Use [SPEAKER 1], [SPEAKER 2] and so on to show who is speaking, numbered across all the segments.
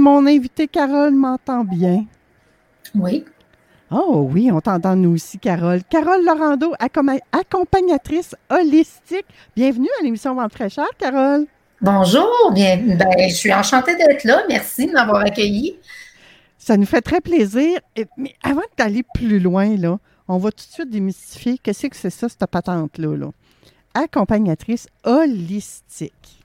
[SPEAKER 1] mon invité Carole m'entend bien.
[SPEAKER 2] Oui.
[SPEAKER 1] Oh oui, on t'entend nous aussi, Carole. Carole Laurando, accompagnatrice holistique. Bienvenue à l'émission Vente fraîcheur, Carole.
[SPEAKER 2] Bonjour, bien, ben, je suis enchantée d'être là. Merci de m'avoir accueilli.
[SPEAKER 1] Ça nous fait très plaisir. Mais avant d'aller plus loin, là, on va tout de suite démystifier qu'est-ce que c'est ça, cette patente-là. Là. Accompagnatrice holistique.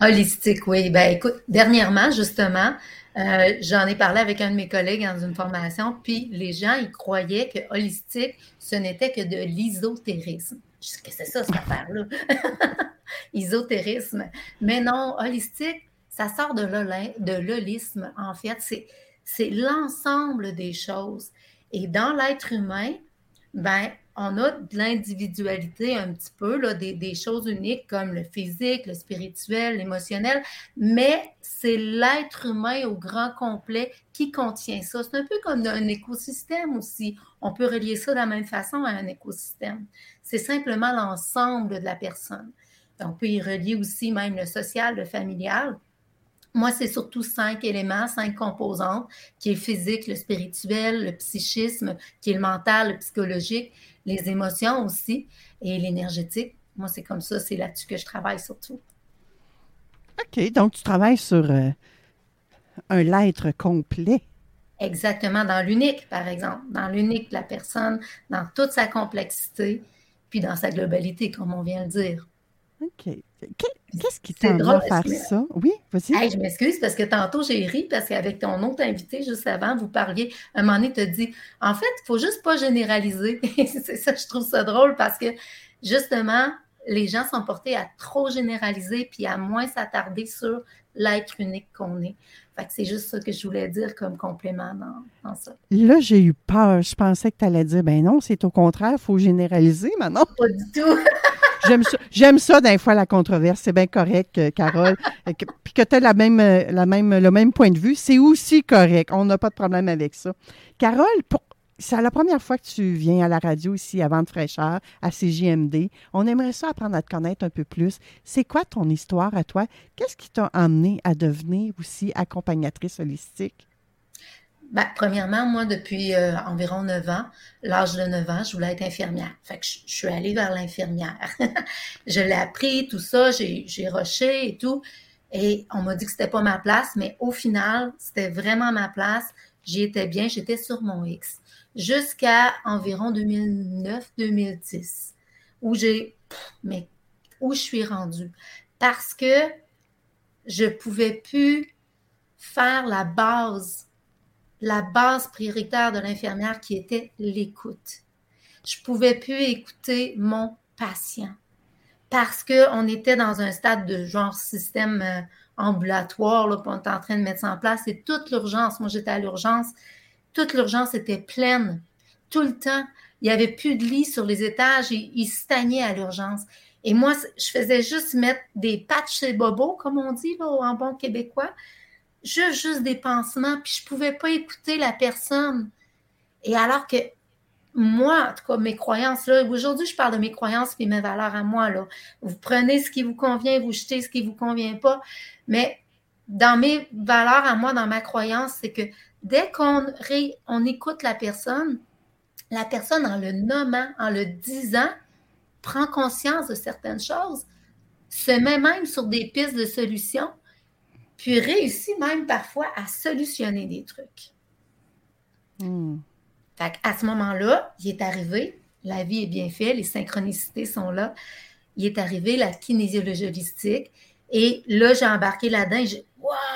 [SPEAKER 2] Holistique, oui. Ben écoute, dernièrement, justement, euh, j'en ai parlé avec un de mes collègues dans une formation, puis les gens, ils croyaient que holistique, ce n'était que de l'ésotérisme. Je sais que c'est ça, cette affaire-là? Ésotérisme. Mais non, holistique, ça sort de l'holisme. En fait, c'est l'ensemble des choses. Et dans l'être humain, ben, on a de l'individualité un petit peu, des, choses uniques comme le physique, le spirituel, l'émotionnel, mais c'est l'être humain au grand complet qui contient ça. C'est un peu comme un écosystème aussi. On peut relier ça de la même façon à un écosystème. C'est simplement l'ensemble de la personne. On peut y relier aussi même le social, le familial. Moi, c'est surtout cinq éléments, cinq composantes, qui est le physique, le spirituel, le psychisme, qui est le mental, le psychologique, les émotions aussi et l'énergétique. Moi, c'est comme ça, c'est là-dessus que je travaille surtout.
[SPEAKER 1] OK, donc tu travailles sur euh, un l'être complet.
[SPEAKER 2] Exactement, dans l'unique, par exemple, dans l'unique de la personne, dans toute sa complexité, puis dans sa globalité, comme on vient de dire.
[SPEAKER 1] OK. Qu'est-ce qui t'a à faire ça? Oui, vas-y.
[SPEAKER 2] je m'excuse parce que tantôt, j'ai ri parce qu'avec ton autre invité, juste avant, vous parliez, un moment donné, tu dit, en fait, il ne faut juste pas généraliser. c'est ça, je trouve ça drôle parce que, justement, les gens sont portés à trop généraliser puis à moins s'attarder sur l'être unique qu'on est. Fait que c'est juste ça que je voulais dire comme complément dans, ça.
[SPEAKER 1] Là, j'ai eu peur. Je pensais que tu allais dire, ben non, c'est au contraire, il faut généraliser maintenant.
[SPEAKER 2] Pas du tout.
[SPEAKER 1] J'aime ça, j'aime ça d'un fois la controverse. C'est bien correct, euh, Carole. Puis que tu as la même, euh, la même, le même point de vue, c'est aussi correct. On n'a pas de problème avec ça. Carole, c'est la première fois que tu viens à la radio ici à Vente fraîcheur, à CJMD. On aimerait ça apprendre à te connaître un peu plus. C'est quoi ton histoire à toi? Qu'est-ce qui t'a amené à devenir aussi accompagnatrice holistique?
[SPEAKER 2] Ben, premièrement, moi, depuis euh, environ 9 ans, l'âge de 9 ans, je voulais être infirmière. Fait que je, suis allée vers l'infirmière. je l'ai appris, tout ça, j'ai rushé et tout. Et on m'a dit que c'était pas ma place, mais au final, c'était vraiment ma place. J'y étais bien, j'étais sur mon X. Jusqu'à environ 2009-2010, où j'ai, mais où je suis rendue? Parce que je pouvais plus faire la base la base prioritaire de l'infirmière qui était l'écoute. Je pouvais plus écouter mon patient parce qu'on était dans un stade de genre système euh, ambulatoire, là, on était en train de mettre ça en place. Et toute l'urgence, moi j'étais à l'urgence, toute l'urgence était pleine, tout le temps. Il n'y avait plus de lit sur les étages et ils stagnaient à l'urgence. Et moi, je faisais juste mettre des patchs chez Bobo, comme on dit en bon québécois juste, juste des pansements, puis je ne pouvais pas écouter la personne. Et alors que moi, en tout cas, mes croyances, là, aujourd'hui, je parle de mes croyances et mes valeurs à moi, là. Vous prenez ce qui vous convient, vous jetez ce qui ne vous convient pas. Mais dans mes valeurs à moi, dans ma croyance, c'est que dès qu'on on écoute la personne, la personne, en le nommant, en le disant, prend conscience de certaines choses, se met même sur des pistes de solutions puis réussit même parfois à solutionner des trucs.
[SPEAKER 1] Hmm.
[SPEAKER 2] Fait à ce moment-là, il est arrivé, la vie est bien faite, les synchronicités sont là. Il est arrivé la kinésiologie holistique. Et là, j'ai embarqué là-dedans et j'ai. Wow!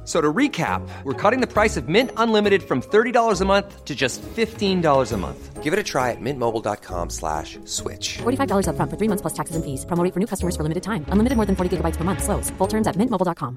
[SPEAKER 3] F- So to recap, we're cutting the price of Mint Unlimited from $30 a month to just $15 a month. Give it a try at mintmobile.com slash switch.
[SPEAKER 4] $45 upfront for three months plus taxes and fees. Promo rate for new customers for limited time. Unlimited more than 40 gigabytes per month. Slows. Full terms at mintmobile.com.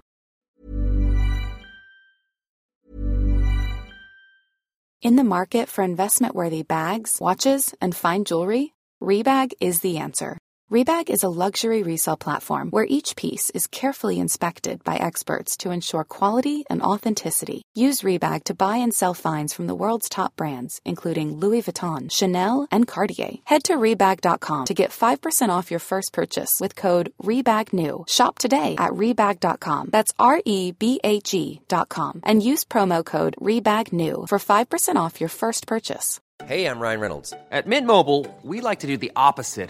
[SPEAKER 5] In the market for investment worthy bags, watches, and fine jewelry, Rebag is the answer. Rebag is a luxury resale platform where each piece is carefully inspected by experts to ensure quality and authenticity. Use Rebag to buy and sell finds from the world's top brands, including Louis Vuitton, Chanel, and Cartier. Head to Rebag.com to get 5% off your first purchase with code REBAGNEW. Shop today at Rebag.com. That's R E B A G.com. And use promo code REBAGNEW for 5% off your first purchase.
[SPEAKER 3] Hey, I'm Ryan Reynolds. At Mint Mobile, we like to do the opposite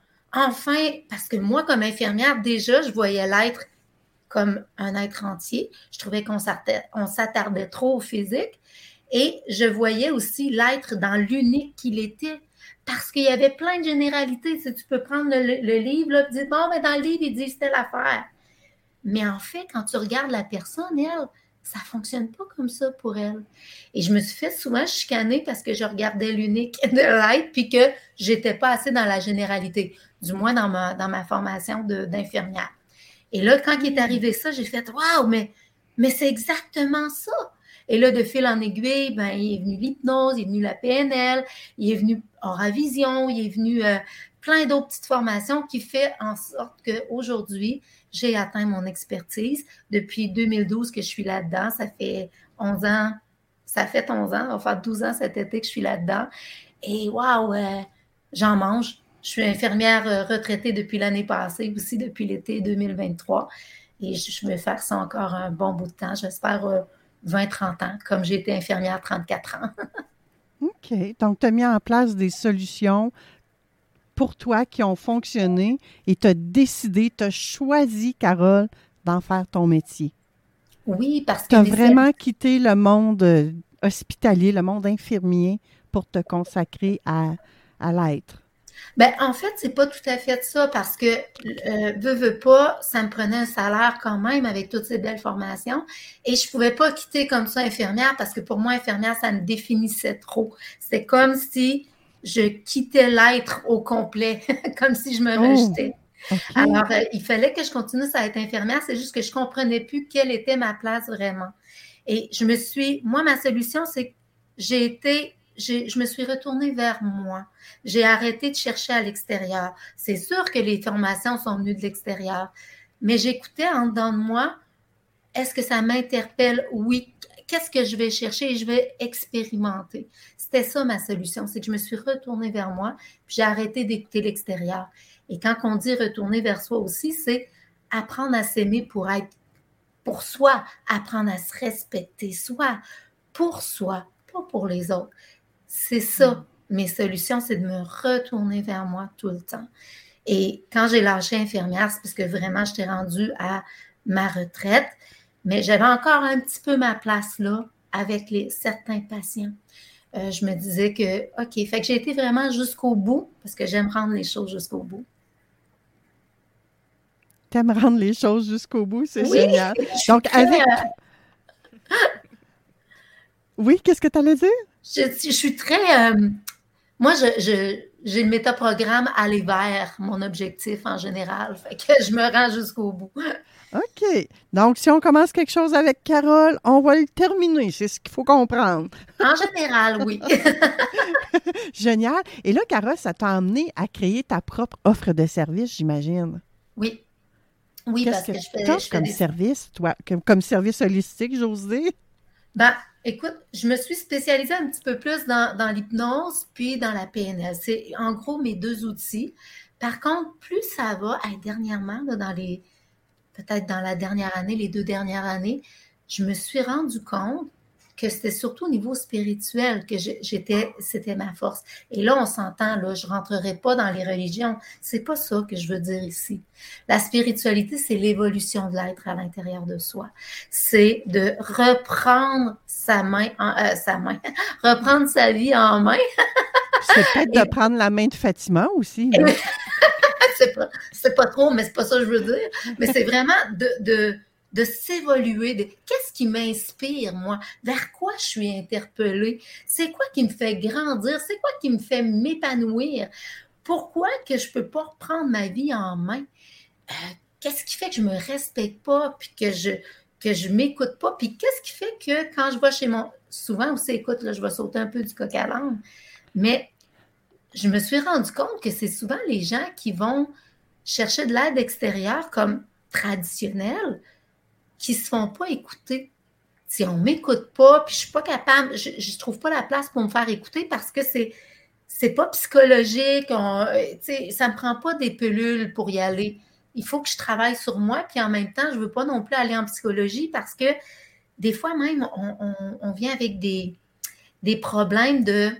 [SPEAKER 2] Enfin, parce que moi, comme infirmière, déjà, je voyais l'être comme un être entier. Je trouvais qu'on s'attardait, trop au physique. Et je voyais aussi l'être dans l'unique qu'il était. Parce qu'il y avait plein de généralités. Si tu peux prendre le, livre, là, et dire, bon, mais dans le livre, il dit telle affaire. Mais en fait, quand tu regardes la personne, elle, ça ne fonctionne pas comme ça pour elle. Et je me suis fait souvent chicaner parce que je regardais l'unique de l'être puis que j'étais pas assez dans la généralité, du moins dans ma, dans ma formation d'infirmière. Et là, quand il est arrivé ça, j'ai fait Waouh, mais, mais c'est exactement ça. Et là, de fil en aiguille, ben, il est venu l'hypnose, il est venu la PNL, il est venu Aura-Vision, il est venu euh, plein d'autres petites formations qui fait en sorte qu'aujourd'hui, j'ai atteint mon expertise. Depuis 2012 que je suis là-dedans, ça fait 11 ans, ça fait 11 ans, faire 12 ans cet été que je suis là-dedans. Et waouh, euh, j'en mange. Je suis infirmière euh, retraitée depuis l'année passée, aussi depuis l'été 2023. Et je, vais faire ça encore un bon bout de temps, j'espère euh, 20-30 ans, comme j'ai été infirmière 34 ans.
[SPEAKER 1] OK. Donc, tu as mis en place des solutions pour toi qui ont fonctionné et tu as décidé, tu as choisi, Carole, d'en faire ton métier.
[SPEAKER 2] Oui, parce que
[SPEAKER 1] Tu as vraiment quitté le monde euh, hospitalier, le monde infirmier pour te consacrer à, à l'être.
[SPEAKER 2] Ben, en fait, c'est pas tout à fait ça parce que, euh, veux, veux pas, ça me prenait un salaire quand même avec toutes ces belles formations et je pouvais pas quitter comme ça infirmière parce que pour moi, infirmière, ça me définissait trop. C'est comme si je quittais l'être au complet, comme si je me
[SPEAKER 1] Oh.
[SPEAKER 2] rejetais. Alors, euh, il fallait que je continue à être infirmière, c'est juste que je comprenais plus quelle était ma place vraiment. Et je me suis, moi, ma solution, c'est que j'ai été, je me suis retournée vers moi. J'ai arrêté de chercher à l'extérieur. C'est sûr que les formations sont venues de l'extérieur, mais j'écoutais en dedans de moi, est-ce que ça m'interpelle? Oui. Qu'est-ce que je vais chercher et je vais expérimenter? C'était ça ma solution, c'est que je me suis retournée vers moi, puis j'ai arrêté d'écouter l'extérieur. Et quand on dit retourner vers soi aussi, c'est apprendre à s'aimer pour être pour soi, apprendre à se respecter soi, pour soi, pas pour les autres. C'est ça, mes solutions, c'est de me retourner vers moi tout le temps. Et quand j'ai lâché infirmière, c'est parce que vraiment, j'étais rendue à ma retraite, mais j'avais encore un petit peu ma place là avec les, certains patients. Euh, je me disais que, OK, fait que j'ai été vraiment jusqu'au bout, parce que j'aime rendre les choses jusqu'au bout.
[SPEAKER 1] T'aimes rendre les choses jusqu'au bout, c'est
[SPEAKER 2] Oui,
[SPEAKER 1] génial. Donc, avec.
[SPEAKER 2] euh,
[SPEAKER 1] Oui, qu'est-ce que tu allais dire?
[SPEAKER 2] Je, je suis très. euh, moi, je, je- j'ai le métaprogramme aller vers mon objectif en général. Fait que je me rends jusqu'au bout.
[SPEAKER 1] Donc, si on commence quelque chose avec Carole, on va le terminer. C'est ce qu'il faut comprendre.
[SPEAKER 2] En général, oui.
[SPEAKER 1] Génial. Et là, Carole, ça t'a amené à créer ta propre offre de service, j'imagine.
[SPEAKER 2] oui. Oui, parce
[SPEAKER 1] que
[SPEAKER 2] que, je fais, je
[SPEAKER 1] comme
[SPEAKER 2] des
[SPEAKER 1] service, toi? Comme, comme service holistique, j'ose dire?
[SPEAKER 2] Ben, écoute, je me suis spécialisée un petit peu plus dans, dans l'hypnose puis dans la PNL. C'est en gros mes deux outils. Par contre, plus ça va, hey, dernièrement, là, dans les, peut-être dans la dernière année, les deux dernières années, je me suis rendu compte que c'était surtout au niveau spirituel que j'étais, c'était ma force. Et là, on s'entend, là, je rentrerai pas dans les religions. C'est pas ça que je veux dire ici. La spiritualité, c'est l'évolution de l'être à l'intérieur de soi. C'est de reprendre sa main, en- euh, sa main, reprendre sa vie en main.
[SPEAKER 1] C'est peut-être de prendre la main de Fatima aussi.
[SPEAKER 2] c'est pas, pas trop, mais c'est pas ça que je veux dire. Mais c'est vraiment de, de, de s'évoluer. de- Qu'est-ce qui m'inspire, moi? Vers quoi je suis interpellée? C'est quoi qui me fait grandir? C'est quoi qui me fait m'épanouir? Pourquoi que je peux pas reprendre ma vie en main? Euh, qu'est-ce qui fait que je me respecte pas, puis que je que je m'écoute pas, puis qu'est-ce qui fait que quand je vais chez mon... Souvent aussi, écoute, là, je vais sauter un peu du coq à l'âne, mais je me suis rendu compte que c'est souvent les gens qui vont chercher de l'aide extérieure comme traditionnelle qui se font pas écouter. Si on m'écoute pas, puis je suis pas capable, je, je trouve pas la place pour me faire écouter parce que c'est c'est pas psychologique, euh, ça me prend pas des pilules pour y aller. Il faut que je travaille sur moi, puis en même temps, je veux pas non plus aller en psychologie parce que des fois même, on, on- on vient avec des, des problèmes de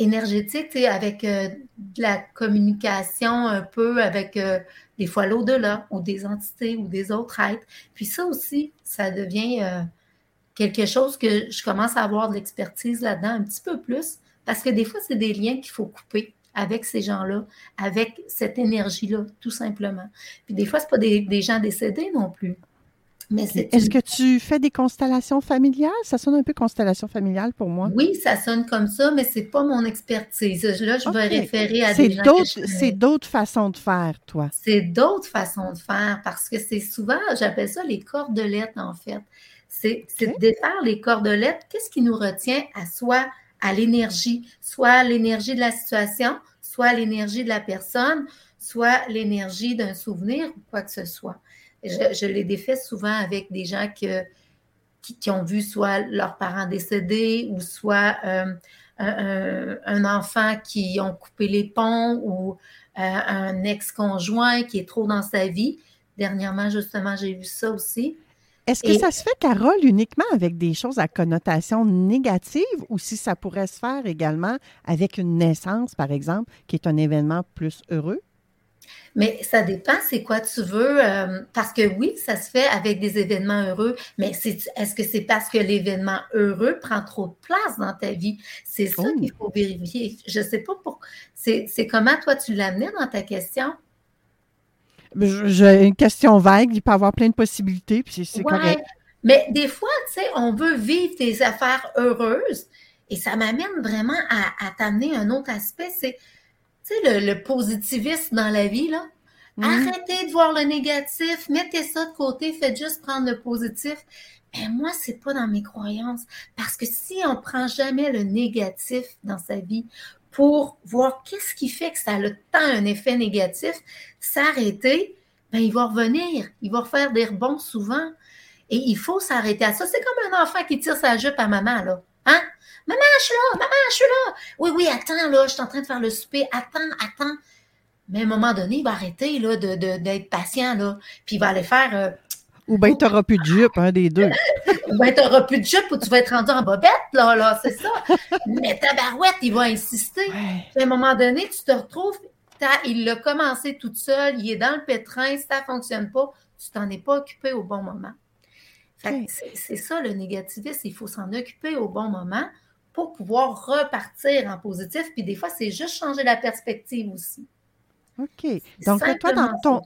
[SPEAKER 2] énergétique, avec euh, de la communication un peu avec euh, des fois l'au-delà ou des entités ou des autres êtres. Puis ça aussi, ça devient euh, quelque chose que je commence à avoir de l'expertise là-dedans un petit peu plus parce que des fois, c'est des liens qu'il faut couper avec ces gens-là, avec cette énergie-là, tout simplement. Puis des fois, c'est pas des gens décédés non plus. Mais
[SPEAKER 1] Est-ce
[SPEAKER 2] une-
[SPEAKER 1] que tu fais des constellations familiales? Ça sonne un peu constellation familiale pour moi.
[SPEAKER 2] Oui, ça sonne comme ça, mais c'est pas mon expertise. Là, je vais référer à
[SPEAKER 1] C'est
[SPEAKER 2] des gens que je
[SPEAKER 1] c'est d'autres façons de faire, toi.
[SPEAKER 2] C'est d'autres façons de faire parce que c'est souvent, j'appelle ça les cordelettes en fait. C'est de défaire les cordelettes. Qu'est-ce qui nous retient à soi, à l'énergie, soit l'énergie de la situation, soit l'énergie de la personne, soit l'énergie d'un souvenir ou quoi que ce soit. Je, je les défais souvent avec des gens que, qui, qui ont vu soit leurs parents décédés ou soit euh, un, enfant qui ont coupé les ponts ou euh, un ex-conjoint qui est trop dans sa vie. Dernièrement, justement, j'ai vu ça aussi.
[SPEAKER 1] Est-ce que
[SPEAKER 2] Et-
[SPEAKER 1] ça se fait, Carole, uniquement avec des choses à connotation négative ou si ça pourrait se faire également avec une naissance, par exemple, qui est un événement plus heureux?
[SPEAKER 2] Mais ça dépend, c'est quoi tu veux. euh, parce que oui, ça se fait avec des événements heureux, mais est-ce que c'est parce que l'événement heureux prend trop de place dans ta vie? C'est ça
[SPEAKER 1] Oh.
[SPEAKER 2] qu'il faut vérifier. Je sais pas pour. C'est comment toi tu l'amenais dans ta question?
[SPEAKER 1] J'ai une question vague, il peut y avoir plein de possibilités, puis c'est c'est
[SPEAKER 2] Ouais,
[SPEAKER 1] correct.
[SPEAKER 2] Mais des fois, tu sais, on veut vivre des affaires heureuses et ça m'amène vraiment à, à t'amener un autre aspect, c'est, tu sais, le, le positivisme dans la vie, là.
[SPEAKER 1] Mhm.
[SPEAKER 2] Arrêtez de voir le négatif, mettez ça de côté, faites juste prendre le positif. Mais moi, c'est pas dans mes croyances. Parce que si on prend jamais le négatif dans sa vie pour voir qu'est-ce qui fait que ça a tant un effet négatif, s'arrêter, ben, il va revenir. Il va refaire des rebonds souvent. Et il faut s'arrêter à ça. C'est comme un enfant qui tire sa jupe à maman, là. Hein? Maman, je suis là! Maman, je suis là! Oui, oui, attends, là, je suis en train de faire le souper. Attends, attends. Mais à un moment donné, il va arrêter, là, de, de- d'être patient, là. Puis il va aller faire, euh,
[SPEAKER 1] Ou bien tu n'auras plus de jupe, un des deux.
[SPEAKER 2] ben, t'auras plus de jupe ou tu vas être rendu en bobette, là, là, c'est ça. Mais ta barouette, il va insister.
[SPEAKER 1] Ouais.
[SPEAKER 2] Puis à un moment donné, tu te retrouves, t'as- il l'a commencé toute seule, il est dans le pétrin, ça fonctionne pas, tu t'en es pas occupé au bon moment. C'est ça le négativisme, il faut s'en occuper au bon moment pour pouvoir repartir en positif. Puis des fois, c'est juste changer la perspective aussi.
[SPEAKER 1] OK. Donc, toi, dans ton,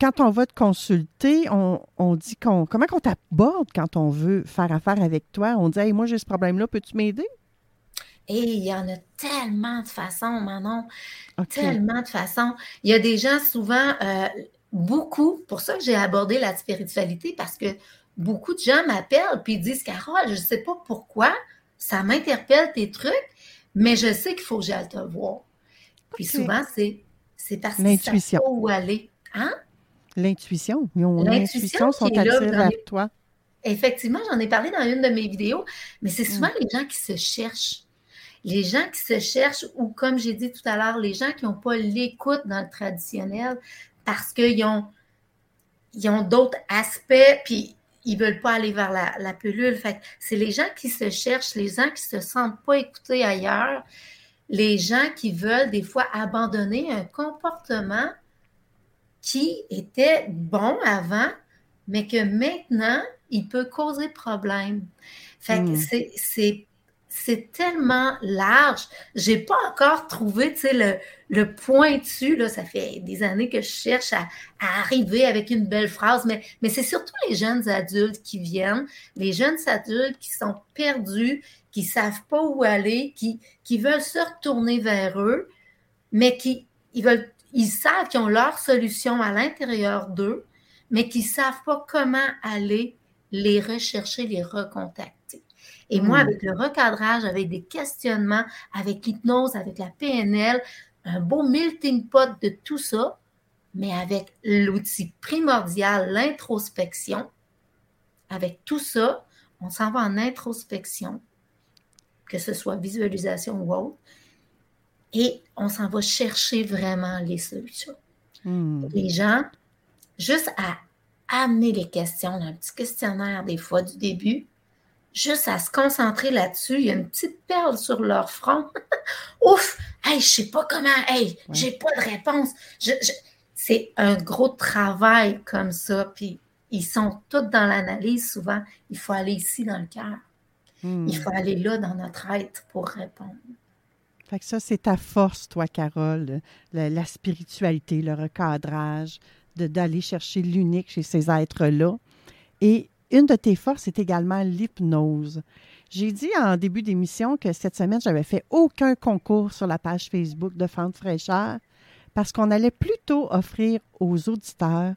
[SPEAKER 1] quand on va te consulter, on, on dit qu'on. Comment qu'on t'aborde quand on veut faire affaire avec toi? On dit, hey, moi, j'ai ce problème-là, peux-tu m'aider?
[SPEAKER 2] Et il y en a tellement de façons, Manon. Tellement de façons. Il y a des gens souvent, euh, beaucoup, pour ça que j'ai abordé la spiritualité, parce que beaucoup de gens m'appellent puis ils disent Carole, je ne sais pas pourquoi, ça m'interpelle tes trucs, mais je sais qu'il faut que j'aille te voir. Puis souvent, c'est c'est parce que
[SPEAKER 1] L'intuition.
[SPEAKER 2] ça où aller. Hein?
[SPEAKER 1] L'intuition.
[SPEAKER 2] L'intuition
[SPEAKER 1] sont
[SPEAKER 2] qui est là,
[SPEAKER 1] attirés vers
[SPEAKER 2] les-
[SPEAKER 1] toi.
[SPEAKER 2] Effectivement, j'en ai parlé dans une de mes vidéos, mais c'est souvent
[SPEAKER 1] Mm.
[SPEAKER 2] les gens qui se cherchent. Les gens qui se cherchent, ou comme j'ai dit tout à l'heure, les gens qui n'ont pas l'écoute dans le traditionnel parce qu'ils ont, ils ont d'autres aspects, puis ils ne veulent pas aller vers la, la pilule. Fait c'est les gens qui se cherchent, les gens qui ne se sentent pas écoutés ailleurs, les gens qui veulent des fois abandonner un comportement qui était bon avant, mais que maintenant, il peut causer problème. Fait que
[SPEAKER 1] Mm.
[SPEAKER 2] c'est- c'est tellement large. J'ai pas encore trouvé, le, le pointu, là, ça fait des années que je cherche à, arriver avec une belle phrase, mais, c'est surtout les jeunes adultes qui viennent, les jeunes adultes qui sont perdus, qui savent pas où aller, qui, qui veulent se retourner vers eux, mais qui ils veulent, savent qu'ils ont leur solution à l'intérieur d'eux, mais qui savent pas comment aller les rechercher, les recontacter. Et moi,
[SPEAKER 1] Mm.
[SPEAKER 2] avec le recadrage, avec des questionnements, avec l'hypnose, avec la PNL, un beau melting pot de tout ça, mais avec l'outil primordial, l'introspection, avec tout ça, on s'en va en introspection, que ce soit visualisation ou autre, et on s'en va chercher vraiment les solutions.
[SPEAKER 1] Hmm.
[SPEAKER 2] Les gens, juste à amener les questions, un petit questionnaire des fois du début, juste à se concentrer là-dessus, il y a une petite perle sur leur front. Ouf! Hey, je sais pas comment, hey, j'ai pas de réponse. Je- je- C'est un gros travail comme ça, puis ils sont tous dans l'analyse souvent. Il faut aller ici dans le cœur.
[SPEAKER 1] Hmm.
[SPEAKER 2] Il faut aller là dans notre être pour répondre.
[SPEAKER 1] Fait que ça, c'est ta force, toi, Carole, le- la spiritualité, le recadrage, d'aller chercher l'unique chez ces êtres-là. Et une de tes forces est également l'hypnose. J'ai dit en début d'émission que cette semaine, j'avais fait aucun concours sur la page Facebook de Fente Fraîcheur parce qu'on allait plutôt offrir aux auditeurs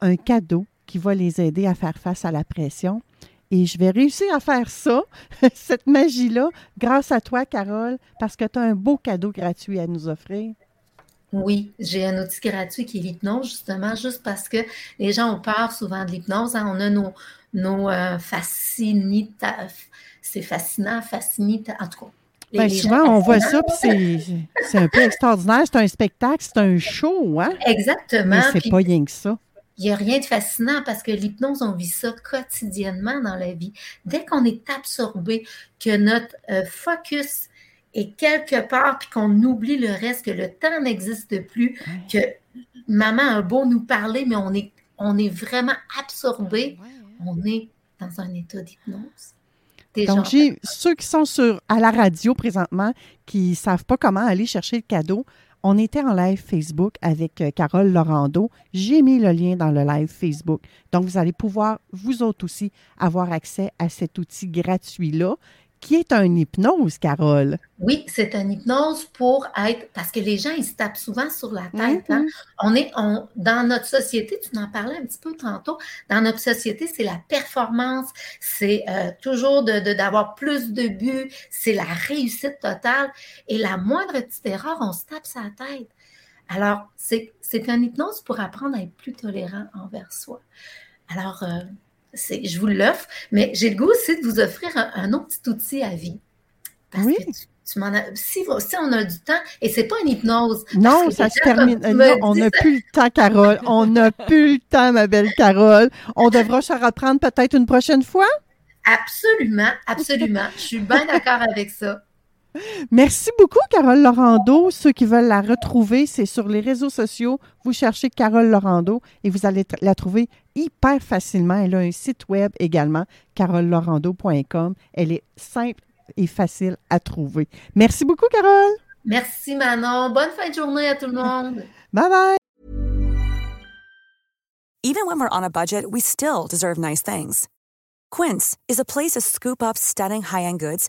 [SPEAKER 1] un cadeau qui va les aider à faire face à la pression. Et je vais réussir à faire ça, cette magie-là, grâce à toi, Carole, parce que tu as un beau cadeau gratuit à nous offrir.
[SPEAKER 2] Oui, j'ai un outil gratuit qui est l'hypnose, justement, juste parce que les gens ont peur souvent de l'hypnose. hein. On a nos, nos euh, fascinita- c'est fascinant, fascinita, en tout cas.
[SPEAKER 1] Bien, souvent, on voit ça, puis c'est- un peu extraordinaire. C'est un spectacle, c'est un show, hein?
[SPEAKER 2] Exactement.
[SPEAKER 1] Mais c'est pas rien que ça.
[SPEAKER 2] Il n'y a rien de fascinant parce que l'hypnose, on vit ça quotidiennement dans la vie. Dès qu'on est absorbé, que notre euh, focus est quelque part, puis qu'on oublie le reste, que le temps n'existe plus, que maman a beau nous parler, mais on est, on est vraiment absorbé, on est dans un état d'hypnose.
[SPEAKER 1] Donc, j'ai ceux qui sont sur, à la radio présentement, qui ne savent pas comment aller chercher le cadeau, on était en live Facebook avec euh, Carole Laurando. J'ai mis le lien dans le live Facebook. Donc, vous allez pouvoir, vous autres aussi, avoir accès à cet outil gratuit-là, qui est un hypnose, Carole?
[SPEAKER 2] Oui, c'est une hypnose pour être, parce que les gens, ils se tapent souvent sur la tête. hein.
[SPEAKER 1] Mhm.
[SPEAKER 2] On est, on, dans notre société, tu en parlais un petit peu tantôt, dans notre société, c'est la performance, c'est euh, toujours de, de- d'avoir plus de buts, c'est la réussite totale. Et la moindre petite erreur, on se tape sa tête. Alors, c'est, une hypnose pour apprendre à être plus tolérant envers soi. Alors, euh, je vous l'offre, mais j'ai le goût aussi de vous offrir un, un autre petit outil à vie. Parce
[SPEAKER 1] Oui.
[SPEAKER 2] que tu, tu m'en as, si, si on a du temps, et c'est pas une hypnose.
[SPEAKER 1] Non, ça se termine.
[SPEAKER 2] tu
[SPEAKER 1] Non, on n'a plus le temps, Carole. On n'a plus le temps, ma belle Carole. On devra se reprendre peut-être une prochaine fois?
[SPEAKER 2] Absolument, absolument. Je suis bien d'accord avec ça.
[SPEAKER 1] Merci beaucoup, Carole Laurando. Ceux qui veulent la retrouver, c'est sur les réseaux sociaux. Vous cherchez Carole Laurando et vous allez la trouver hyper facilement. Elle a un site web également, carolelaurando.com. Elle est simple et facile à trouver. Merci beaucoup, Carole.
[SPEAKER 2] Merci Manon. Bonne fin de journée à tout le monde.
[SPEAKER 1] Bye bye.
[SPEAKER 6] Even when we're on a budget, we still deserve nice things. Quince is a place to scoop up stunning high-end goods